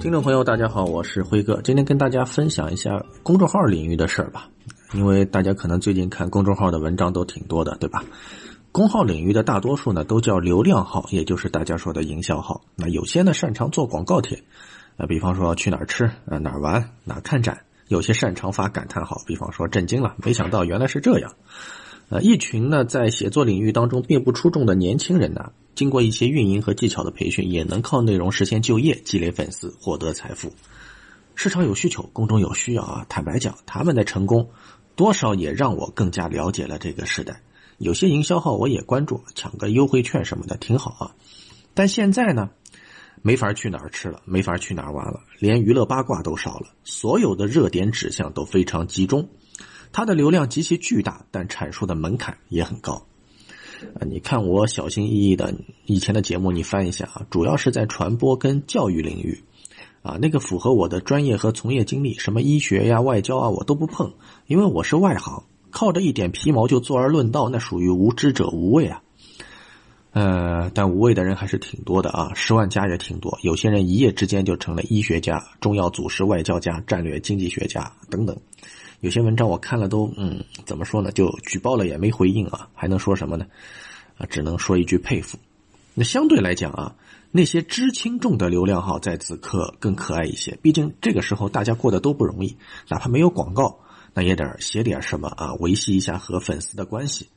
听众朋友，大家好，我是辉哥，今天跟大家分享一下公众号领域的事儿吧。因为大家可能最近看公众号的文章都挺多的，对吧？公号领域的大多数呢都叫流量号，也就是大家说的营销号。那有些呢擅长做广告帖，呃，比方说去哪儿吃，啊哪儿玩，哪儿看展；有些擅长发感叹号，比方说震惊了，没想到原来是这样。呃，一群呢在写作领域当中并不出众的年轻人呢，经过一些运营和技巧的培训，也能靠内容实现就业、积累粉丝、获得财富。市场有需求，公众有需要啊！坦白讲，他们的成功。多少也让我更加了解了这个时代。有些营销号我也关注，抢个优惠券什么的挺好啊。但现在呢，没法去哪儿吃了，没法去哪儿玩了，连娱乐八卦都少了。所有的热点指向都非常集中，它的流量极其巨大，但阐述的门槛也很高。啊，你看我小心翼翼的以前的节目，你翻一下啊，主要是在传播跟教育领域。啊，那个符合我的专业和从业经历，什么医学呀、外交啊，我都不碰，因为我是外行，靠着一点皮毛就坐而论道，那属于无知者无畏啊。呃，但无畏的人还是挺多的啊，十万加也挺多。有些人一夜之间就成了医学家、中药祖师、外交家、战略经济学家等等。有些文章我看了都，嗯，怎么说呢？就举报了也没回应啊，还能说什么呢？啊，只能说一句佩服。那相对来讲啊。那些知轻重的流量号在此刻更可爱一些，毕竟这个时候大家过得都不容易，哪怕没有广告，那也得写点什么啊，维系一下和粉丝的关系。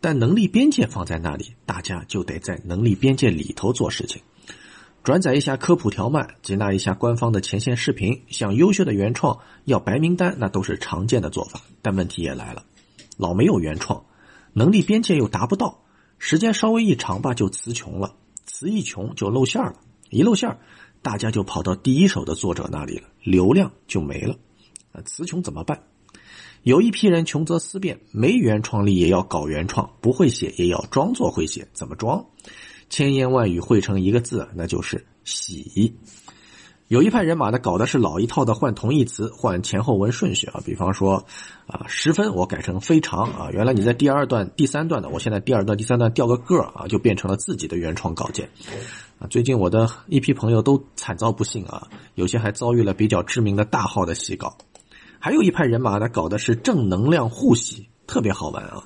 但能力边界放在那里，大家就得在能力边界里头做事情，转载一下科普条漫，接纳一下官方的前线视频，向优秀的原创要白名单，那都是常见的做法。但问题也来了，老没有原创，能力边界又达不到，时间稍微一长吧，就词穷了。词一穷就露馅了，一露馅大家就跑到第一手的作者那里了，流量就没了。啊，词穷怎么办？有一批人穷则思变，没原创力也要搞原创，不会写也要装作会写。怎么装？千言万语汇成一个字，那就是喜。有一派人马呢，搞的是老一套的，换同义词，换前后文顺序啊。比方说，啊，十分我改成非常啊。原来你在第二段、第三段的，我现在第二段、第三段调个个儿啊，就变成了自己的原创稿件。啊，最近我的一批朋友都惨遭不幸啊，有些还遭遇了比较知名的大号的洗稿。还有一派人马呢，搞的是正能量互洗，特别好玩啊。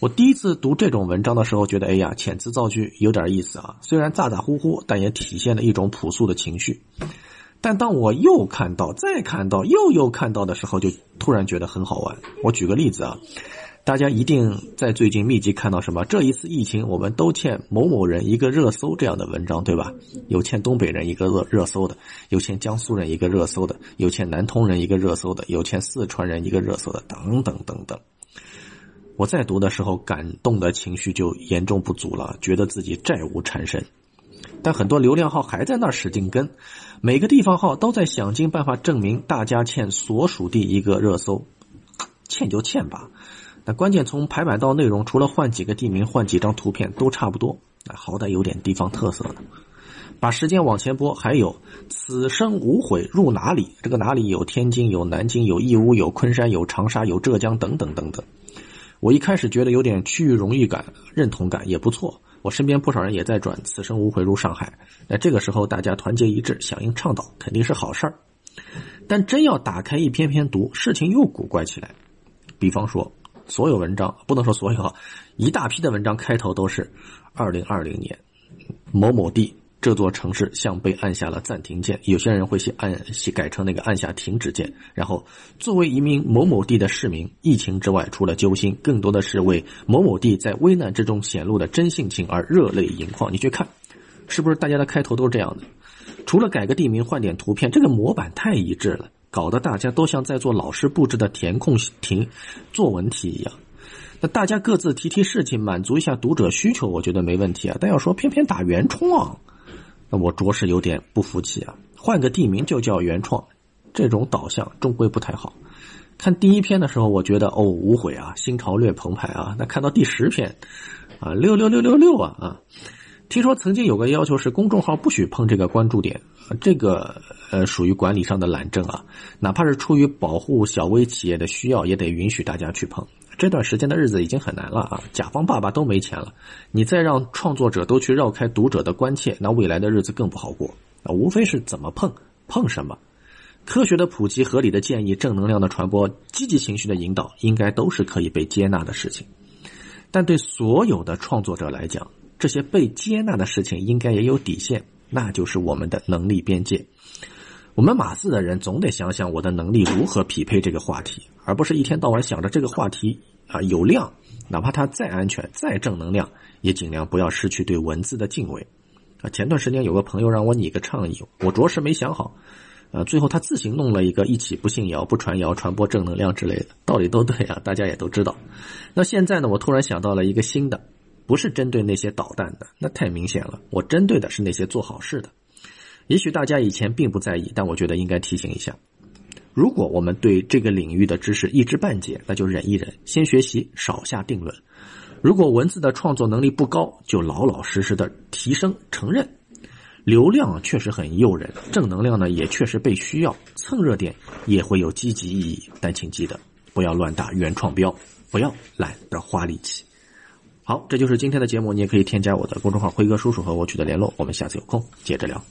我第一次读这种文章的时候，觉得哎呀，遣词造句有点意思啊。虽然咋咋呼呼，但也体现了一种朴素的情绪。但当我又看到、再看到、又又看到的时候，就突然觉得很好玩。我举个例子啊，大家一定在最近密集看到什么？这一次疫情，我们都欠某某人一个热搜这样的文章，对吧？有欠东北人一个热热搜的，有欠江苏人一个热搜的，有欠南通人一个热搜的，有欠四川人一个热搜的，等等等等。我在读的时候，感动的情绪就严重不足了，觉得自己债务缠身。但很多流量号还在那使劲跟，每个地方号都在想尽办法证明大家欠所属地一个热搜，欠就欠吧。那关键从排版到内容，除了换几个地名、换几张图片都差不多，那好歹有点地方特色呢。把时间往前拨，还有此生无悔入哪里？这个哪里有天津、有南京、有义乌、有昆山、有长沙、有浙江等等等等。我一开始觉得有点区域荣誉感、认同感也不错。我身边不少人也在转“此生无悔入上海”，那这个时候大家团结一致，响应倡导，肯定是好事儿。但真要打开一篇篇读，事情又古怪起来。比方说，所有文章不能说所有，一大批的文章开头都是“二零二零年某某地”。这座城市像被按下了暂停键，有些人会写按写改成那个按下停止键。然后，作为一名某某地的市民，疫情之外除了揪心，更多的是为某某地在危难之中显露的真性情而热泪盈眶。你去看，是不是大家的开头都是这样的？除了改个地名换点图片，这个模板太一致了，搞得大家都像在做老师布置的填空题作文题一样。那大家各自提提事情，满足一下读者需求，我觉得没问题啊。但要说偏偏打原创。那我着实有点不服气啊！换个地名就叫原创，这种导向终归不太好。看第一篇的时候，我觉得哦无悔啊，心潮略澎湃啊。那看到第十篇，啊六六六六六啊啊！听说曾经有个要求是公众号不许碰这个关注点，这个呃属于管理上的懒政啊。哪怕是出于保护小微企业的需要，也得允许大家去碰。这段时间的日子已经很难了啊！甲方爸爸都没钱了，你再让创作者都去绕开读者的关切，那未来的日子更不好过。啊，无非是怎么碰碰什么。科学的普及、合理的建议、正能量的传播、积极情绪的引导，应该都是可以被接纳的事情。但对所有的创作者来讲，这些被接纳的事情应该也有底线，那就是我们的能力边界。我们码字的人总得想想我的能力如何匹配这个话题，而不是一天到晚想着这个话题啊有量，哪怕它再安全、再正能量，也尽量不要失去对文字的敬畏。啊，前段时间有个朋友让我拟个倡议，我着实没想好。呃，最后他自行弄了一个“一起不信谣、不传谣、传播正能量”之类的，道理都对啊，大家也都知道。那现在呢，我突然想到了一个新的，不是针对那些捣蛋的，那太明显了。我针对的是那些做好事的。也许大家以前并不在意，但我觉得应该提醒一下：如果我们对这个领域的知识一知半解，那就忍一忍，先学习，少下定论。如果文字的创作能力不高，就老老实实的提升，承认。流量确实很诱人，正能量呢也确实被需要，蹭热点也会有积极意义。但请记得不要乱打原创标，不要懒得花力气。好，这就是今天的节目，你也可以添加我的公众号“辉哥叔叔”和我取得联络。我们下次有空接着聊。